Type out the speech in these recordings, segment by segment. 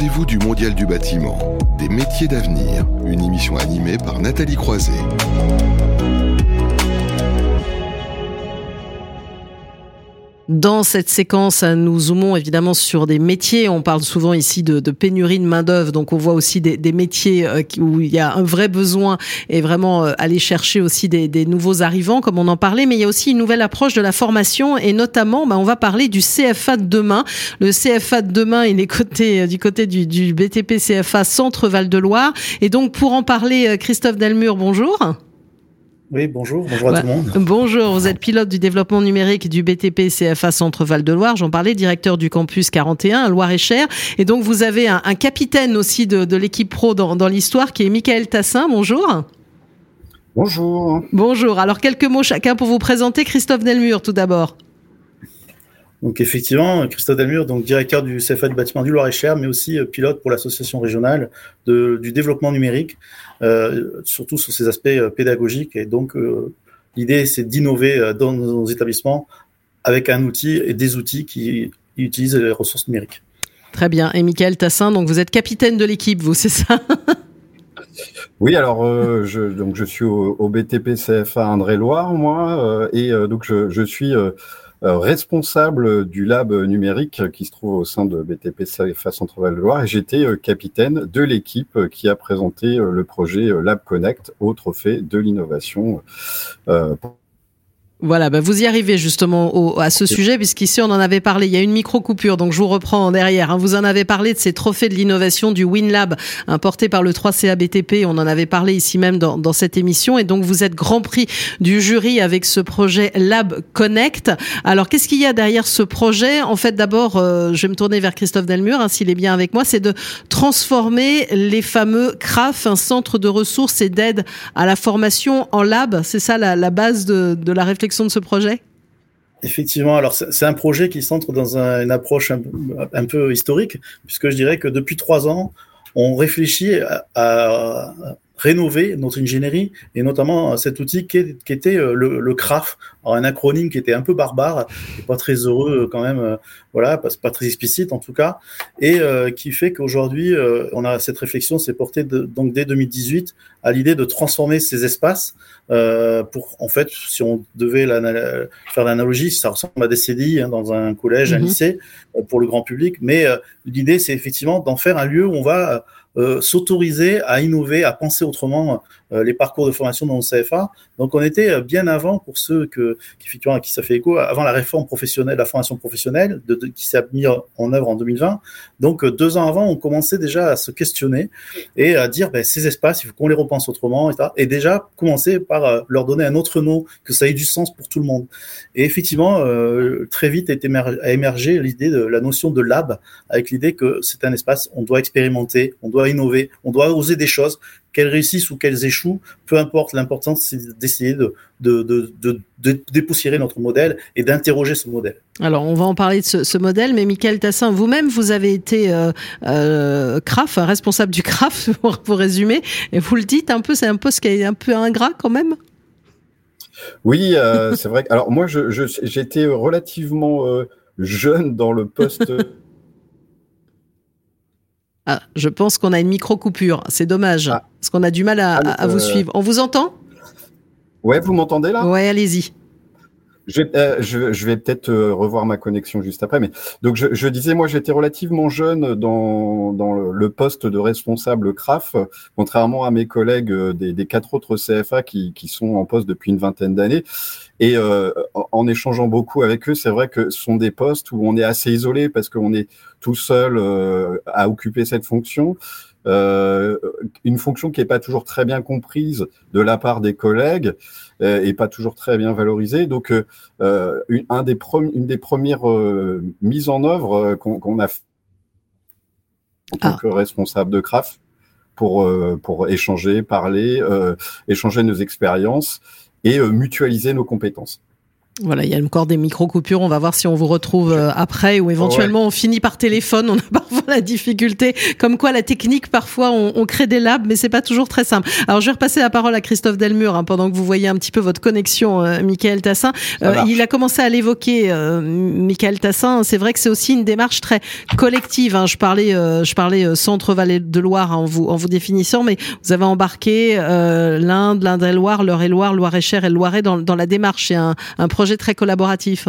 rendez-vous du Mondial du bâtiment, des métiers d'avenir, une émission animée par Nathalie Croiset. Dans cette séquence, nous zoomons évidemment sur des métiers. On parle souvent ici de, de pénurie de main-d'œuvre, donc on voit aussi des, des, métiers euh, où il y a un vrai besoin et vraiment euh, aller chercher aussi des, des, nouveaux arrivants, comme on en parlait. Mais il y a aussi une nouvelle approche de la formation et notamment, bah, on va parler du CFA de demain. Le CFA de demain, il est côté, euh, du côté du, du BTP CFA Centre Val de Loire. Et donc pour en parler, Christophe Delmure, bonjour. Oui, bonjour, bonjour à tout le monde. Bonjour, vous êtes pilote du développement numérique du BTP CFA Centre Val de Loire, j'en parlais, directeur du campus 41 Loire-et-Cher. Et donc vous avez un, un capitaine aussi de, de l'équipe pro dans, dans l'histoire qui est Michael Tassin, bonjour. Bonjour. Bonjour, alors quelques mots chacun pour vous présenter. Christophe Delmure tout d'abord. Donc effectivement, Christophe Delmure, donc directeur du CFA du bâtiment du Loir-et-Cher, mais aussi euh, pilote pour l'association régionale de, du développement numérique, euh, surtout sur ces aspects euh, pédagogiques. Et donc euh, l'idée, c'est d'innover dans nos établissements avec un outil et des outils qui utilisent les ressources numériques. Très bien. Et Michael Tassin, donc vous êtes capitaine de l'équipe, vous, c'est ça? Oui, alors euh, je, donc je suis au, au BTP CFA Indre-et-Loire, moi, et donc je, je suis euh, responsable du lab numérique qui se trouve au sein de BTP CFA Centre-Val de Loire et j'étais euh, capitaine de l'équipe qui a présenté euh, le projet Lab Connect au trophée de l'innovation voilà, bah vous y arrivez justement au, à ce sujet, puisqu'ici on en avait parlé. Il y a une micro-coupure, donc je vous reprends derrière. Hein. Vous en avez parlé de ces trophées de l'innovation du WinLab, hein, porté par le 3CA BTP. On en avait parlé ici même dans, dans, cette émission. Et donc vous êtes grand prix du jury avec ce projet Lab Connect. Alors qu'est-ce qu'il y a derrière ce projet? En fait, d'abord, euh, je vais me tourner vers Christophe Delmure, hein, s'il est bien avec moi, c'est de transformer les fameux CRAF, un centre de ressources et d'aide à la formation en lab. C'est ça la, la base de, de la réflexion de ce projet? Effectivement, alors c'est un projet qui centre dans un, une approche un, peu historique, puisque je dirais que depuis trois ans, on réfléchit à rénover notre ingénierie et notamment cet outil qui, qui était euh, le, le, CRAF, un acronyme qui était un peu barbare et pas très heureux euh, quand même, euh, voilà, pas, pas très explicite en tout cas, et euh, qui fait qu'aujourd'hui euh, on a cette réflexion s'est portée de, donc dès 2018 à l'idée de transformer ces espaces euh, pour en fait si on devait faire l'analogie, ça ressemble à des CDI hein, dans un collège, un lycée pour le grand public, mais l'idée c'est effectivement d'en faire un lieu où on va euh, s'autoriser à innover, à penser autrement euh, les parcours de formation dans le CFA. Donc on était euh, bien avant pour ceux qui, effectivement, à qui ça fait écho, avant la réforme professionnelle, la formation professionnelle qui s'est mise en œuvre en 2020. Donc euh, deux ans avant, on commençait déjà à se questionner et à dire ben, ces espaces, il faut qu'on les repense autrement, etc. Et déjà commencer par euh, leur donner un autre nom, que ça ait du sens pour tout le monde. Et effectivement, très vite a émergé l'idée de la notion de lab, avec l'idée que c'est un espace, on doit expérimenter, on doit innover, on doit oser des choses, qu'elles réussissent ou qu'elles échouent, peu importe, l'important c'est d'essayer de, de, de, de, de dépoussiérer notre modèle et d'interroger ce modèle. Alors on va en parler de ce, ce modèle, mais Michael Tassin, vous-même, vous avez été euh, euh, CRAF, responsable du CRAF, pour, pour résumer, et vous le dites un peu, c'est un poste qui est un peu ingrat quand même? Oui, euh, c'est vrai. Alors moi, j'étais relativement euh, jeune dans le poste Ah, je pense qu'on a une micro-coupure. C'est dommage, ah. parce qu'on a du mal à, à, vous euh... suivre. On vous entend? Ouais, vous m'entendez là? Ouais, allez-y. Je, euh, je, je, vais peut-être euh, revoir ma connexion juste après, mais donc je, je disais, moi j'étais relativement jeune dans, dans le poste de responsable CRAF, contrairement à mes collègues euh, des, des quatre autres CFA qui, qui, sont en poste depuis une vingtaine d'années. Et euh, en échangeant beaucoup avec eux, c'est vrai que ce sont des postes où on est assez isolé parce qu'on est tout seul à occuper cette fonction. Euh, une fonction qui n'est pas toujours très bien comprise de la part des collègues euh, et pas toujours très bien valorisée. Donc, euh, une, un des une des premières euh, mises en œuvre qu'on qu a fait en tant ah. que responsable de CRAF pour, pour échanger, parler, échanger nos expériences et mutualiser nos compétences. Voilà, il y a encore des micro-coupures. On va voir si on vous retrouve euh, après ou éventuellement on finit par téléphone. On a parfois la difficulté. Comme quoi, la technique, parfois, on, on crée des labs, mais c'est pas toujours très simple. Alors, je vais repasser la parole à Christophe Delmur hein, pendant que vous voyez un petit peu votre connexion, euh, Michael Tassin. Euh, il a commencé à l'évoquer, euh, Michael Tassin. C'est vrai que c'est aussi une démarche très collective. Hein. Je parlais, je parlais Centre-Vallée de Loire hein, en, vous, en vous définissant, mais vous avez embarqué l'Inde, l'Indre-et-Loire, l'Eure-et-Loire, Loire-et-Cher et le Loiret dans, dans la démarche. C'est un, un projet très collaboratif.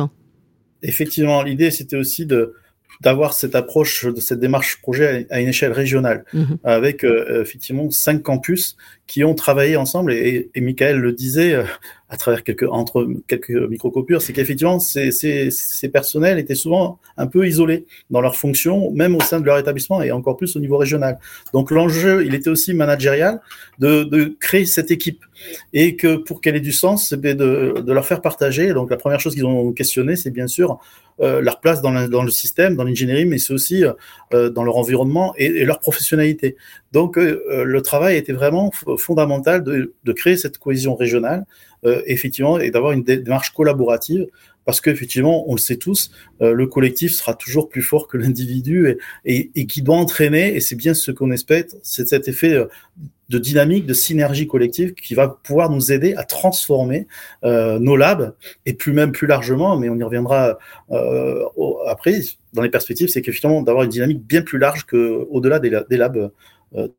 Effectivement, l'idée c'était aussi de d'avoir cette approche de cette démarche projet à une échelle régionale, mhm. avec euh, effectivement cinq campus qui ont travaillé ensemble. Et, et Michael le disait, euh, à travers quelques entre quelques microcopures, c'est qu'effectivement ces, ces, personnels étaient souvent un peu isolés dans leurs fonctions, même au sein de leur établissement et encore plus au niveau régional. Donc l'enjeu, il était aussi managérial de, de créer cette équipe et que pour qu'elle ait du sens, c'est de, de leur faire partager. Donc la première chose qu'ils ont questionné, c'est bien sûr euh, leur place dans, dans, le système, dans l'ingénierie, mais c'est aussi euh, dans leur environnement et leur professionnalité. Donc euh, le travail était vraiment fondamental de, créer cette cohésion régionale euh, effectivement, et d'avoir une démarche collaborative, parce qu'effectivement, on le sait tous, euh, le collectif sera toujours plus fort que l'individu et, qui doit entraîner, et c'est bien ce qu'on espère, c'est cet effet euh, de dynamique, de synergie collective qui va pouvoir nous aider à transformer euh, nos labs et plus même plus largement, mais on y reviendra euh, après dans les perspectives, c'est qu'effectivement d'avoir une dynamique bien plus large que au-delà des, labs euh,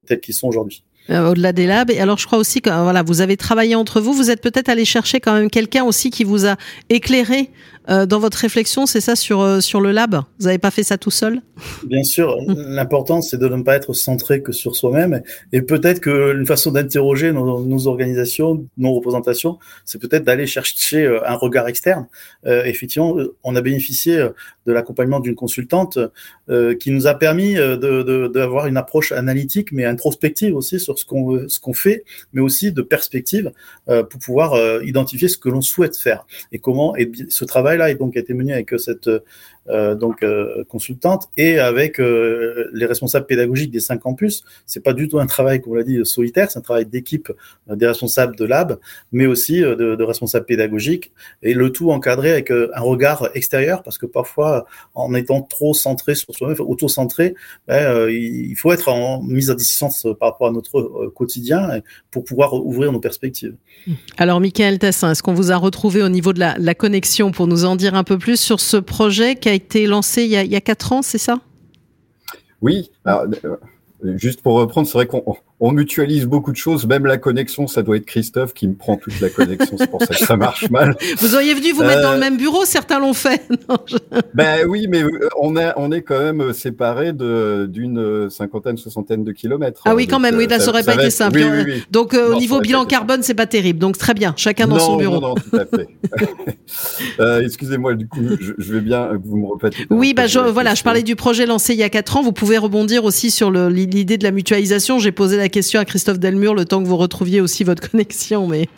tels qu'ils sont aujourd'hui. Euh, au-delà des labs. Et alors, je crois aussi que voilà, vous avez travaillé entre vous. Vous êtes peut-être allé chercher quand même quelqu'un aussi qui vous a éclairé euh, dans votre réflexion. C'est ça sur euh, sur le lab? Vous n'avez pas fait ça tout seul? Bien sûr. L'important, c'est de ne pas être centré que sur soi-même. Et peut-être que une façon d'interroger nos, nos, organisations, nos représentations, c'est peut-être d'aller chercher un regard externe. effectivement, on a bénéficié de l'accompagnement d'une consultante qui nous a permis d'avoir une approche analytique, mais introspective aussi sur ce qu'on ce qu'on fait, mais aussi de perspective euh, pour pouvoir euh, identifier ce que l'on souhaite faire et comment. Et ce travail-là donc été mené avec cette euh, donc euh, consultante et avec euh, les responsables pédagogiques des cinq campus. C'est pas du tout un travail, comme on l'a dit, solitaire, c'est un travail d'équipe des responsables de lab, mais aussi de, responsables pédagogiques et le tout encadré avec un regard extérieur parce que parfois, en étant trop centré sur soi-même, auto-centré, ben, il faut être en mise à distance par rapport à notre quotidien pour pouvoir ouvrir nos perspectives. Alors, Michael Tassin, est-ce qu'on vous a retrouvé au niveau de la, connexion pour nous en dire un peu plus sur ce projet? A été lancé il y a, 4 ans, c'est ça? Oui. Euh, juste pour reprendre, c'est vrai qu'on on mutualise beaucoup de choses, même la connexion, ça doit être Christophe qui me prend toute la connexion, c'est pour ça que ça marche mal. Vous auriez venu vous mettre dans le euh, même bureau, certains l'ont fait. non, je... Ben oui, mais euh, on, a, on est quand même séparés d'une cinquantaine, soixantaine de kilomètres. Ah oui, quand même, oui, là, ça aurait pas été simple. Oui, oui, oui. Donc, euh, non, au niveau bilan carbone, c'est pas terrible. Donc, très bien, chacun dans non, son bureau. Non, non, tout à fait. euh, Excusez-moi, du coup, je, je, vais bien que vous me repatiez. Oui, bah, je, voilà, je parlais du projet lancé il y a quatre ans. Vous pouvez rebondir aussi sur l'idée de la mutualisation. J'ai posé la question à Christophe Delmur le temps que vous retrouviez aussi votre connexion. Mais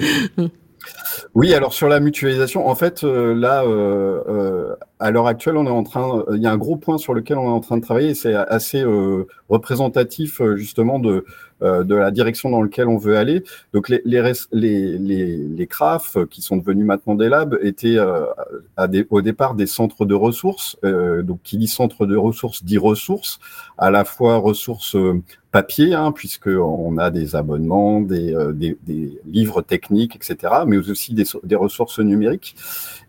oui, alors sur la mutualisation, en fait, euh, là, euh, euh, à l'heure actuelle, on est en train, il y a un gros point sur lequel on est en train de travailler. C'est assez euh, représentatif justement de de la direction dans laquelle on veut aller. Donc les les les les, les CRAF qui sont devenus maintenant des labs étaient à des, au départ des centres de ressources. donc qui dit centre de ressources dit ressources, à la fois ressources papier, hein, puisqu'on a des abonnements, des, euh, des, des, livres techniques, etc., mais aussi des, des ressources numériques.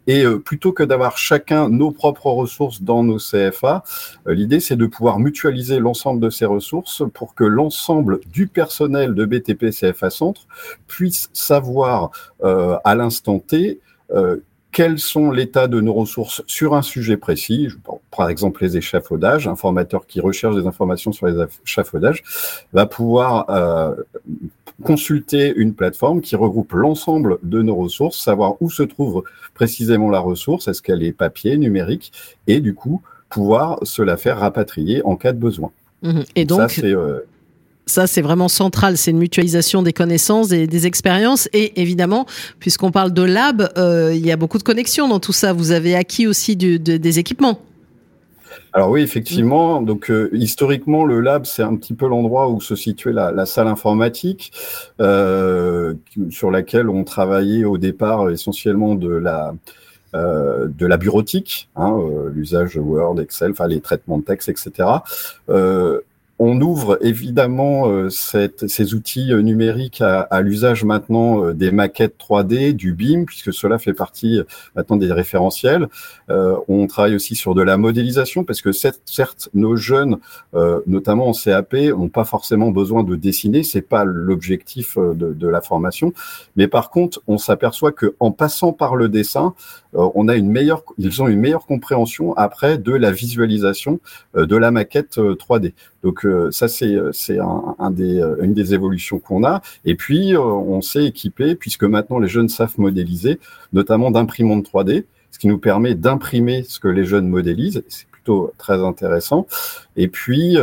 Et euh, plutôt que d'avoir chacun nos propres ressources dans nos CFA, euh, l'idée c'est de pouvoir mutualiser l'ensemble de ces ressources pour que l'ensemble du personnel de BTP CFA Centre puisse savoir euh, à l'instant T quels sont l'état de nos ressources sur un sujet précis, par exemple les échafaudages, un formateur qui recherche des informations sur les échafaudages va pouvoir euh, consulter une plateforme qui regroupe l'ensemble de nos ressources, savoir où se trouve précisément la ressource, est-ce qu'elle est papier, numérique, et du coup pouvoir se la faire rapatrier en cas de besoin. Mmh. Et donc, ça, c'est euh, ça, c'est vraiment central. C'est une mutualisation des connaissances, des, des expériences. Et évidemment, puisqu'on parle de lab, euh, il y a beaucoup de connexions dans tout ça. Vous avez acquis aussi du, de, des équipements. Alors oui, effectivement. Donc euh, historiquement, le lab, c'est un petit peu l'endroit où se situait la, la salle informatique, euh, sur laquelle on travaillait au départ essentiellement de la de la bureautique, hein, l'usage Word, Excel, enfin les traitements de texte, etc. On ouvre évidemment euh, ces outils euh, numériques à, l'usage maintenant euh, des maquettes 3D, du BIM, puisque cela fait partie maintenant des référentiels. on travaille aussi sur de la modélisation, parce que certes, nos jeunes, notamment en CAP, n'ont pas forcément besoin de dessiner, c'est pas l'objectif de, la formation. Mais par contre, on s'aperçoit que en passant par le dessin, on a une meilleure, ils ont une meilleure compréhension après de la visualisation de la maquette 3D. Donc euh, ça c'est euh, c'est un, des euh, une des évolutions qu'on a. Et puis on s'est équipé puisque maintenant les jeunes savent modéliser, notamment d'imprimantes 3D, ce qui nous permet d'imprimer ce que les jeunes modélisent. C'est plutôt très intéressant. Et puis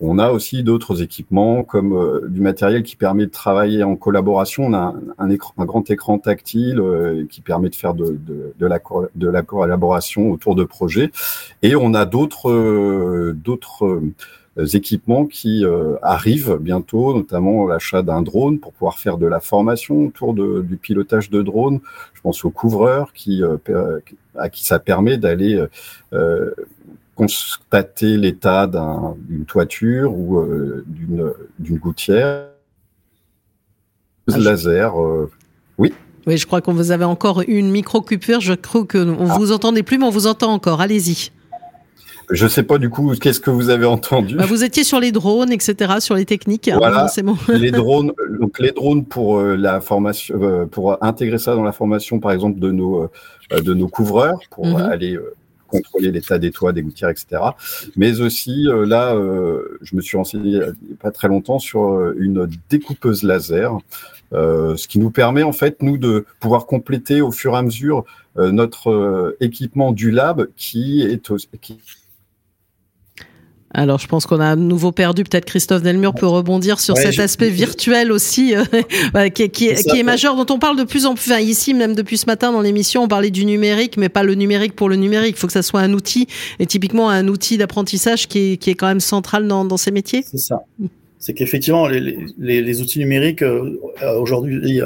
on a aussi d'autres équipements comme du matériel qui permet de travailler en collaboration. On a un, écran, un grand écran tactile qui permet de faire de, de, de, la, de la collaboration autour de projets. Et on a d'autres d'autres euh, équipements qui euh, arrivent bientôt, notamment l'achat d'un drone pour pouvoir faire de la formation autour de, du pilotage de drone. Je pense aux couvreurs qui, euh, à qui ça permet d'aller constater l'état d'une toiture ou d'une gouttière. Ah, laser, oui. Oui, je crois qu'on vous avait encore une micro-coupure. Je crois que on ah. vous entendait plus, mais on vous entend encore. Allez-y. Je sais pas du coup qu'est-ce que vous avez entendu? Bah, vous étiez sur les drones, etc., sur les techniques. Hein, voilà, les drones, donc les drones pour euh, la formation, euh, pour intégrer ça dans la formation, par exemple de nos euh, de nos couvreurs, pour mhm. aller contrôler l'état des toits, des gouttières, etc. Mais aussi là, je me suis renseigné il n'y a pas très longtemps sur une découpeuse laser. ce qui nous permet en fait nous de pouvoir compléter au fur et à mesure notre équipement du lab qui est qui alors, je pense qu'on a à nouveau perdu. Peut-être Christophe Delmur peut rebondir sur cet aspect virtuel aussi, euh, qui, qui, est majeur, dont on parle de plus en plus. Enfin, ici, même depuis ce matin dans l'émission, on parlait du numérique, mais pas le numérique pour le numérique. Il faut que ça soit un outil, et typiquement un outil d'apprentissage qui est, qui est quand même central dans, dans ces métiers. C'est ça c'est qu'effectivement, les, les, les, outils numériques, euh, aujourd'hui,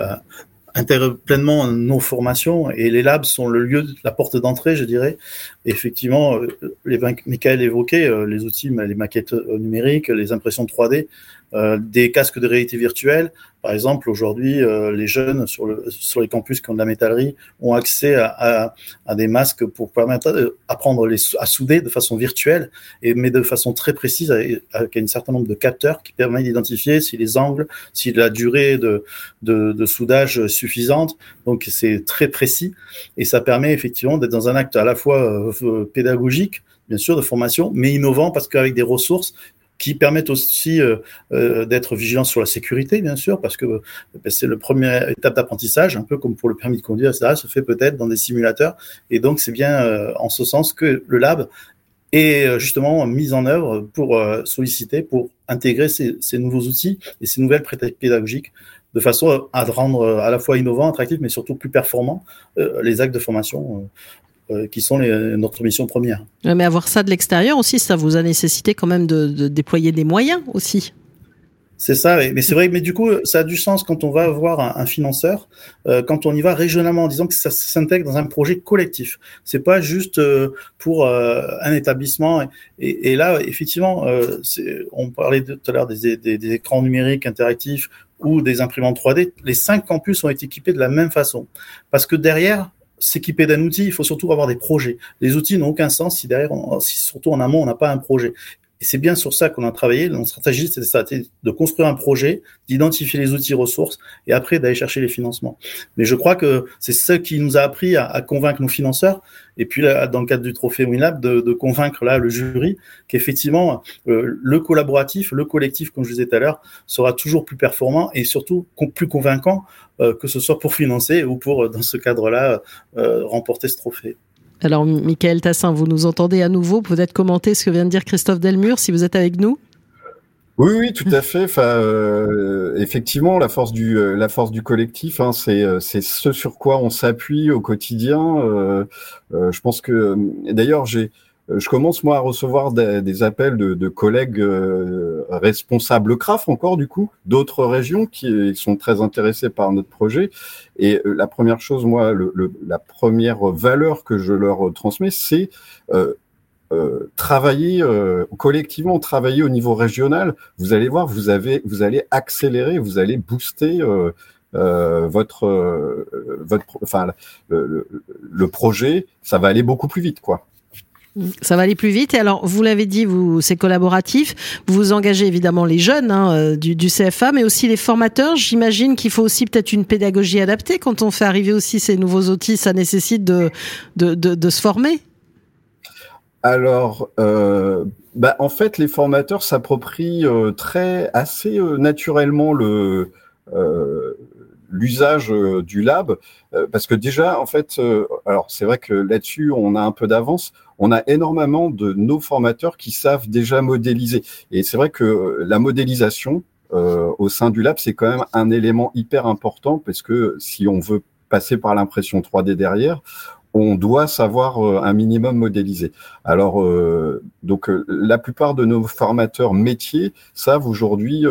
intègrent pleinement nos formations et les labs sont le lieu, la porte d'entrée, je dirais. effectivement, euh, les Michael évoquait euh, les outils, les maquettes euh, numériques, les impressions 3D. Euh, des casques de réalité virtuelle. Par exemple, aujourd'hui, euh, les jeunes sur, le, sur les campus qui ont de la métallerie ont accès à, des masques pour permettre d'apprendre les, à souder de façon virtuelle, et, mais de façon très précise, avec, un certain nombre de capteurs qui permettent d'identifier si les angles, si la durée de, soudage suffisante. Donc, c'est très précis et ça permet effectivement d'être dans un acte à la fois euh, pédagogique, bien sûr, de formation, mais innovant parce qu'avec des ressources qui permettent aussi euh, euh, d'être vigilant sur la sécurité, bien sûr, parce que euh, ben, c'est le premier étape d'apprentissage, un peu comme pour le permis de conduire, etc., se fait peut-être dans des simulateurs. Et donc, c'est bien en ce sens que le lab est justement mis en œuvre pour solliciter, pour intégrer ces, nouveaux outils et ces nouvelles pédagogiques de façon à rendre à la fois innovant, attractif, mais surtout plus performant les actes de formation qui sont les, notre mission première. Mais avoir ça de l'extérieur aussi, ça vous a nécessité quand même de, de déployer des moyens aussi. C'est ça, mais c'est vrai, mais du coup, ça a du sens quand on va voir un, un financeur, euh, quand on y va régionalement, en disant que ça s'intègre dans un projet collectif. C'est pas juste euh, pour euh, un établissement. Et, et, là, effectivement, euh, on parlait tout à l'heure des, des, des, écrans numériques interactifs ou des imprimantes 3D. Les cinq campus ont été équipés de la même façon, parce que derrière, s'équiper d'un outil, il faut surtout avoir des projets. Les outils n'ont aucun sens si derrière, si surtout en amont, on n'a pas un projet. Et c'est bien sur ça qu'on a travaillé. Notre stratégie, c'était de construire un projet, d'identifier les outils ressources et après d'aller chercher les financements. Mais je crois que c'est ce qui nous a appris à, convaincre nos financeurs et puis là, dans le cadre du trophée WinLab, de, convaincre là le jury qu'effectivement euh, le collaboratif, le collectif, comme je disais tout à l'heure, sera toujours plus performant et surtout plus convaincant, euh, que ce soit pour financer ou pour, dans ce cadre-là, euh, remporter ce trophée. Alors, Michael Tassin, vous nous entendez à nouveau. Peut-être commenter ce que vient de dire Christophe Delmur, si vous êtes avec nous. Oui, oui, tout à fait. Enfin, euh, effectivement, la force du euh, la force du collectif, hein, c'est euh, c'est ce sur quoi on s'appuie au quotidien. Je pense que d'ailleurs, j'ai je commence moi à recevoir des, des appels de, de collègues responsables CRAF encore du coup, d'autres régions qui sont très intéressées par notre projet. Et la première chose, moi, la première valeur que je leur transmets, c'est euh, travailler euh, collectivement, travailler au niveau régional, vous allez voir, vous avez, vous allez accélérer, vous allez booster euh, votre, votre, enfin, le, le, projet, ça va aller beaucoup plus vite, quoi. Ça va aller plus vite. Et alors, vous l'avez dit, vous, c'est collaboratif. Vous engagez évidemment les jeunes hein, du, du, CFA, mais aussi les formateurs. J'imagine qu'il faut aussi peut-être une pédagogie adaptée quand on fait arriver aussi ces nouveaux outils. Ça nécessite de, de, de, de se former. Alors, euh, bah, en fait, les formateurs s'approprient euh, très assez euh, naturellement le l'usage du lab, parce que déjà, en fait, alors c'est vrai que là-dessus, on a un peu d'avance. On a énormément de nos formateurs qui savent déjà modéliser, et c'est vrai que la modélisation au sein du lab, c'est quand même un élément hyper important, parce que si on veut passer par l'impression 3D derrière, on doit savoir euh, un minimum modéliser. Alors, euh, donc, euh, la plupart de nos formateurs métiers savent aujourd'hui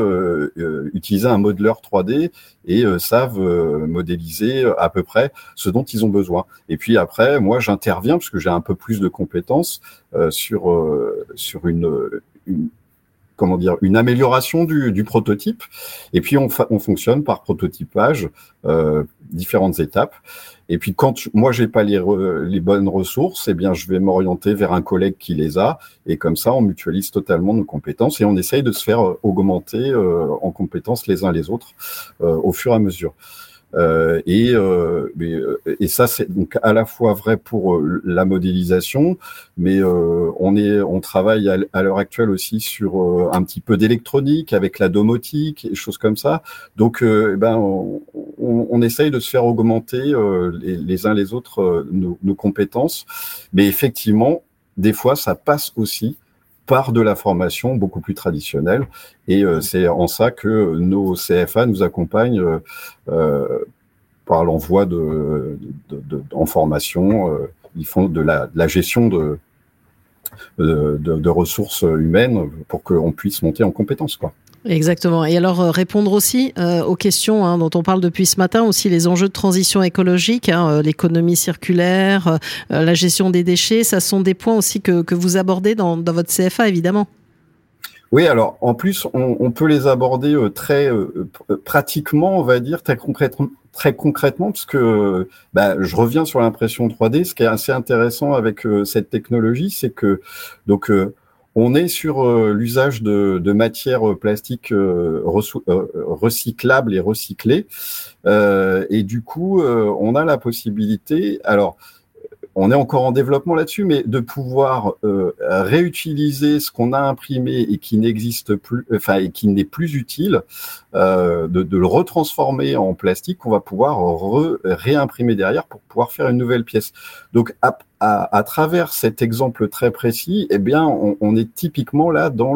utiliser un modeleur 3D et savent modéliser à peu près ce dont ils ont besoin. Et puis après, moi, j'interviens parce que j'ai un peu plus de compétences sur sur une, comment dire, une amélioration du, prototype. Et puis on, on fonctionne par prototypage, différentes étapes. Et puis quand moi j'ai pas les, les bonnes ressources, eh bien je vais m'orienter vers un collègue qui les a, et comme ça on mutualise totalement nos compétences et on essaye de se faire euh, augmenter euh, en compétences les uns les autres euh, au fur et à mesure. Euh, et, euh, euh, et ça, c'est donc à la fois vrai pour la modélisation, mais on est, on travaille à, l'heure actuelle aussi sur un petit peu d'électronique avec la domotique et choses comme ça. Donc, eh ben, on, on, essaye de se faire augmenter les, les, uns les autres nos, nos compétences, mais effectivement, des fois, ça passe aussi par de la formation beaucoup plus traditionnelle. Et euh, c'est en ça que nos CFA nous accompagnent euh, euh, par l'envoi de, en formation. ils font de la, de la gestion de, de, ressources humaines pour qu'on puisse monter en compétences. Quoi. Exactement. Et alors euh, répondre aussi euh, aux questions hein, dont on parle depuis ce matin, aussi les enjeux de transition écologique, hein, euh, l'économie circulaire, la gestion des déchets, ça sont des points aussi que, que vous abordez dans, dans votre CFA, évidemment. Oui, alors en plus, on, peut les aborder très pratiquement, on va dire, très concrètement, très concrètement, parce que bah, je reviens sur l'impression 3D. Ce qui est assez intéressant avec cette technologie, c'est que donc on est sur euh, l'usage de, matières plastiques euh, euh, recyclables et recyclées. et du coup, on a la possibilité, alors on est encore en développement là-dessus, mais de pouvoir réutiliser ce qu'on a imprimé et qui n'existe plus, enfin et qui n'est plus utile, de, le retransformer en plastique qu'on va pouvoir réimprimer derrière pour pouvoir faire une nouvelle pièce. Donc travers cet exemple très précis, eh bien, on, est typiquement là dans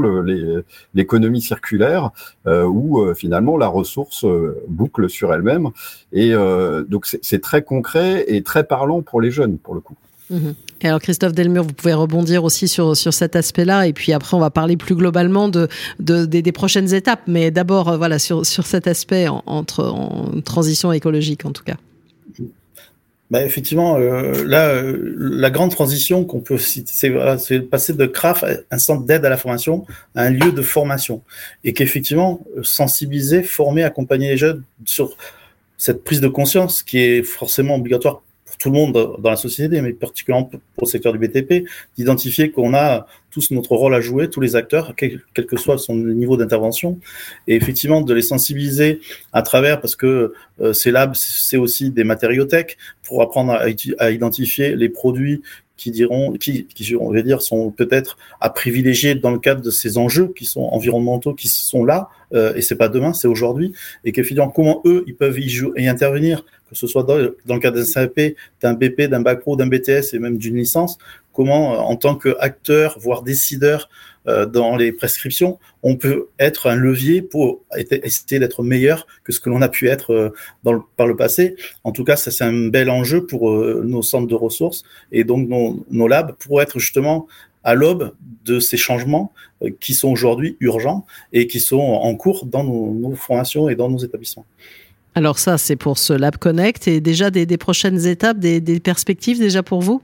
l'économie circulaire euh, où euh, finalement la ressource euh, boucle sur elle-même. Et donc c'est très concret et très parlant pour les jeunes, pour le coup. Mhm. Et alors Christophe Delmure, vous pouvez rebondir aussi sur, sur cet aspect-là, et puis après on va parler plus globalement de, de des, prochaines étapes, mais d'abord voilà sur, sur cet aspect entre en transition écologique en tout cas. Bah, effectivement, euh, là, euh, la grande transition qu'on peut citer, c'est voilà, passer de CRAF, un centre d'aide à la formation, à un lieu de formation. Et qu'effectivement, sensibiliser, former, accompagner les jeunes sur cette prise de conscience qui est forcément obligatoire tout le monde dans la société, mais particulièrement pour le secteur du BTP, d'identifier qu'on a tous notre rôle à jouer, tous les acteurs, quel, que soit son niveau d'intervention, et effectivement de les sensibiliser à travers, parce que euh, ces labs, c'est aussi des matériothèques, pour apprendre à, identifier les produits qui diront, qui, qui on va dire, sont peut-être à privilégier dans le cadre de ces enjeux qui sont environnementaux, qui sont là, euh, et c'est pas demain, c'est aujourd'hui, et qu'effectivement, comment eux, ils peuvent y, jouer, y intervenir que ce soit dans, le cadre d'un CAP, d'un BP, d'un bac pro, d'un BTS et même d'une licence, comment, euh, en tant qu'acteur, voire décideur euh, dans les prescriptions, on peut être un levier pour essayer d'être meilleur que ce que l'on a pu être euh, par le passé. En tout cas, ça c'est un bel enjeu pour nos centres de ressources et donc nos, nos labs pour être justement à l'aube de ces changements qui sont aujourd'hui urgents et qui sont en cours dans nos, formations et dans nos établissements. Alors ça, c'est pour ce Lab Connect. Et déjà des, prochaines étapes, des perspectives déjà pour vous?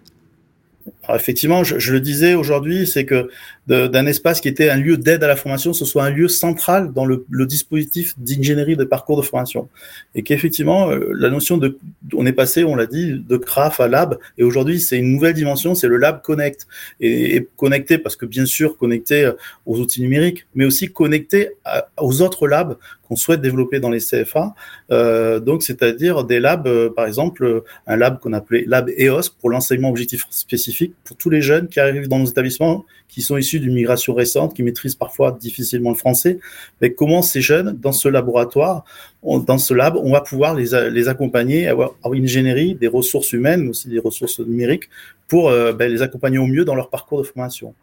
Effectivement, je, le disais aujourd'hui, c'est que d'un espace qui était un lieu d'aide à la formation, ce soit un lieu central dans le, dispositif d'ingénierie de parcours de formation. Et qu'effectivement, euh, la notion de, on est passé, on l'a dit, de CRAF à Lab, et aujourd'hui, c'est une nouvelle dimension, c'est le Lab Connect. Et, connecté, parce que bien sûr, connecté euh, aux outils numériques, mais aussi connecté aux autres labs qu'on souhaite développer dans les CFA. Euh, donc, c'est-à-dire des labs, par exemple, un lab qu'on appelait Lab EOS pour l'enseignement objectif spécifique pour tous les jeunes qui arrivent dans nos établissements, qui sont issus d'une migration récente, qui maîtrisent parfois difficilement le français. Mais comment ces jeunes, dans ce laboratoire, dans ce lab, on va pouvoir les, les accompagner, avoir, une ingénierie, des ressources humaines, mais aussi des ressources numériques, pour euh, ben, les accompagner au mieux dans leur parcours de formation.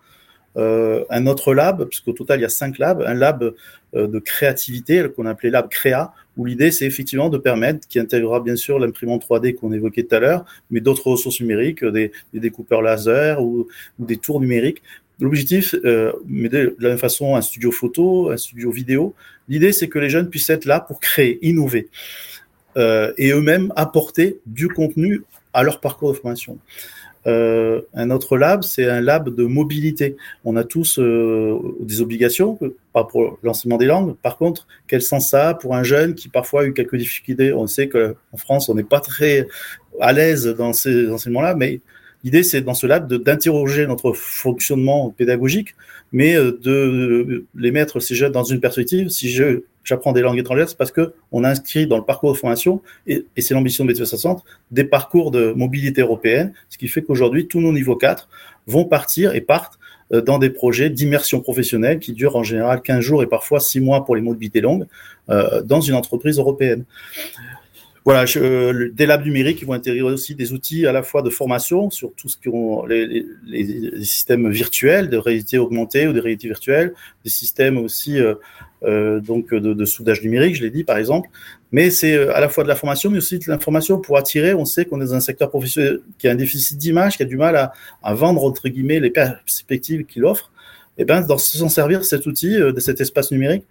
Euh, un autre lab, puisqu'au total il y a cinq labs, un lab euh, de créativité qu'on appelait lab créa, où l'idée c'est effectivement de permettre, qui intégrera bien sûr l'imprimante 3D qu'on évoquait tout à l'heure, mais d'autres ressources numériques, des, découpeurs laser ou, des tours numériques. L'objectif, euh, mais de la même façon, un studio photo, un studio vidéo, l'idée c'est que les jeunes puissent être là pour créer, innover, et eux-mêmes apporter du contenu à leur parcours de formation. Euh, un autre lab, c'est un lab de mobilité. On a tous euh, des obligations, pas pour l'enseignement des langues. Par contre, quel sens ça a pour un jeune qui parfois a eu quelques difficultés? On sait qu'en France, on n'est pas très à l'aise dans ces enseignements-là, mais l'idée, c'est dans ce lab d'interroger notre fonctionnement pédagogique, mais euh, de les mettre, ces jeunes, dans une perspective. Si je j'apprends des langues étrangères, c'est parce que on a inscrit dans le parcours de formation, et, c'est l'ambition de BTS Centre, des parcours de mobilité européenne, ce qui fait qu'aujourd'hui, tous nos niveaux 4 vont partir et partent euh, dans des projets d'immersion professionnelle qui durent en général 15 jours et parfois 6 mois pour les mobilités longues euh, dans une entreprise européenne. Voilà, je, des labs numériques qui vont intégrer aussi des outils à la fois de formation sur tout ce qui ont les, les, les, systèmes virtuels de réalité augmentée ou de réalité virtuelle, des systèmes aussi euh, euh, donc de, de, soudage numérique, je l'ai dit par exemple. Mais c'est euh, à la fois de la formation, mais aussi de l'information pour attirer. On sait qu'on est dans un secteur professionnel qui a un déficit d'image, qui a du mal à, à vendre entre guillemets les perspectives qu'il offre. Et eh ben, s'en servir cet outil, euh, de cet espace numérique,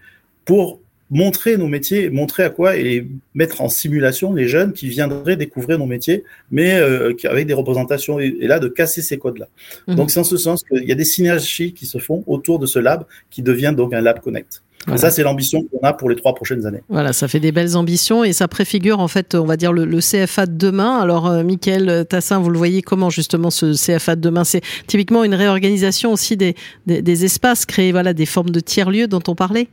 pour montrer nos métiers, montrer à quoi et mettre en simulation les jeunes qui viendraient découvrir nos métiers, mais euh, avec des représentations et, là de casser ces codes-là. Mhm. Donc c'est en ce sens qu'il y a des synergies qui se font autour de ce lab qui devient donc un lab connect. Et ça, c'est l'ambition qu'on a pour les trois prochaines années. Voilà, ça fait des belles ambitions et ça préfigure en fait, on va dire, le, CFA de demain. Alors, euh, Mickaël Tassin, vous le voyez comment justement ce CFA de demain? C'est typiquement une réorganisation aussi des, des, des espaces, créer voilà, des formes de tiers-lieux dont on parlait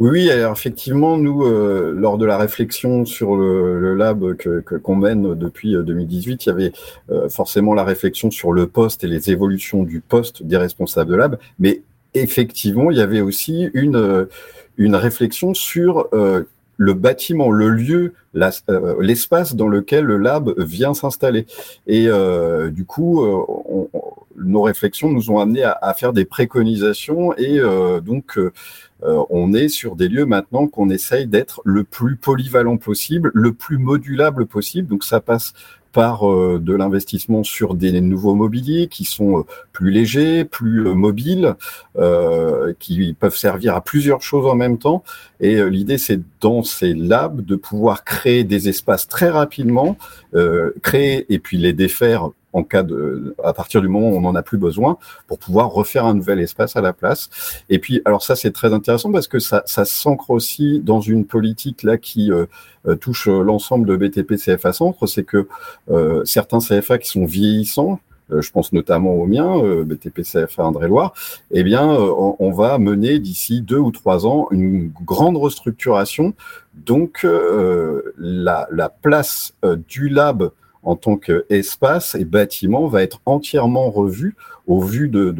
oui, alors effectivement, nous, euh, lors de la réflexion sur le, lab que qu'on mène depuis 2018, euh, il y avait euh, forcément la réflexion sur le poste et les évolutions du poste des responsables de lab, mais effectivement, il y avait aussi une une réflexion sur le bâtiment, le lieu, l'espace dans lequel le lab vient s'installer. Et du coup, nos réflexions nous ont amené à, à faire des préconisations et donc euh, on est sur des lieux maintenant qu'on essaye d'être le plus polyvalent possible, le plus modulable possible. Donc ça passe par euh, de l'investissement sur des nouveaux mobiliers qui sont euh, plus légers, plus mobiles, qui peuvent servir à plusieurs choses en même temps. Et l'idée, c'est dans ces labs de pouvoir créer des espaces très rapidement, créer et puis les défaire en cas de, à partir du moment où on n'en a plus besoin, pour pouvoir refaire un nouvel espace à la place. Et puis, alors ça, c'est très intéressant parce que ça, ça s'ancre aussi dans une politique là qui euh, euh, touche l'ensemble de BTP CFA Centre, c'est que euh, certains CFA qui sont vieillissants, je pense notamment au mien, BTP CFA Indre-et-Loire, eh bien, on, va mener d'ici deux ou trois ans une grande restructuration. Donc, la, la, place du lab en tant qu'espace et bâtiment va être entièrement revu au vu de,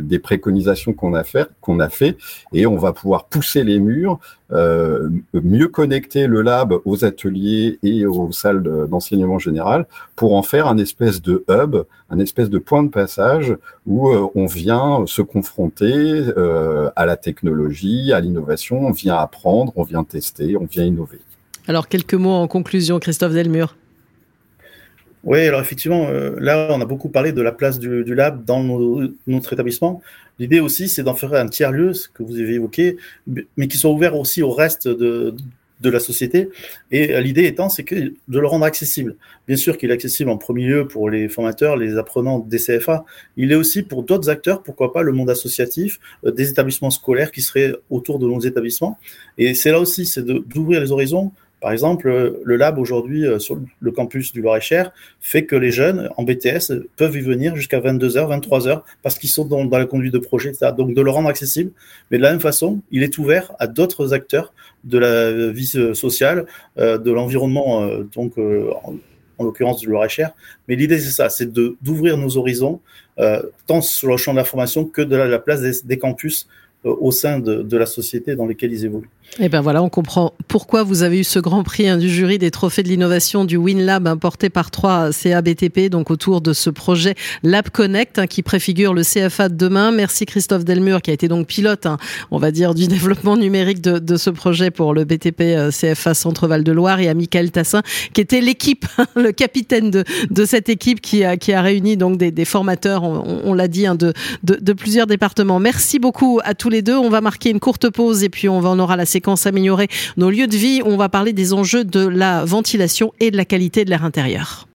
des préconisations qu'on a fait, qu'on a fait, et on va pouvoir pousser les murs, euh, mieux connecter le lab aux ateliers et aux salles d'enseignement général pour en faire un espèce de hub, un espèce de point de passage où euh, on vient se confronter euh, à la technologie, à l'innovation, on vient apprendre, on vient tester, on vient innover. Alors quelques mots en conclusion, Christophe Delmure. Oui, alors effectivement, là, on a beaucoup parlé de la place du, lab dans notre établissement. L'idée aussi, c'est d'en faire un tiers-lieu, ce que vous avez évoqué, mais qui soit ouvert aussi au reste de, de la société. Et l'idée étant, c'est que de le rendre accessible. Bien sûr qu'il est accessible en premier lieu pour les formateurs, les apprenants des CFA. Il est aussi pour d'autres acteurs, pourquoi pas le monde associatif, euh, des établissements scolaires qui seraient autour de nos établissements. Et c'est là aussi, c'est d'ouvrir les horizons par exemple, euh, le lab aujourd'hui euh, sur le campus du Loir-et-Cher fait que les jeunes en BTS peuvent y venir jusqu'à 22h, 23h parce qu'ils sont dans, la conduite de projet, etc. Donc de le rendre accessible, mais de la même façon, il est ouvert à d'autres acteurs de la vie euh, sociale, de l'environnement, donc en, l'occurrence du Loir-et-Cher. Mais l'idée c'est ça, c'est d'ouvrir nos horizons tant sur le champ de la formation que de la, place des campus au sein de, la société dans laquelle ils évoluent. Et eh ben voilà, on comprend pourquoi vous avez eu ce grand prix hein, du jury des trophées de l'innovation du WinLab hein, porté par trois CABTP, donc autour de ce projet Lab Connect hein, qui préfigure le CFA de demain. Merci Christophe Delmur qui a été donc pilote, on va dire, du développement numérique de, ce projet pour le BTP euh, CFA Centre-Val de Loire et à Michael Tassin qui était l'équipe, le capitaine de, cette équipe qui a, réuni donc des, formateurs, on, l'a dit, de, plusieurs départements. Merci beaucoup à tous les deux. On va marquer une courte pause et puis on, va, on aura la séquence améliorer nos lieux de vie. On va parler des enjeux de la ventilation et de la qualité de l'air intérieur.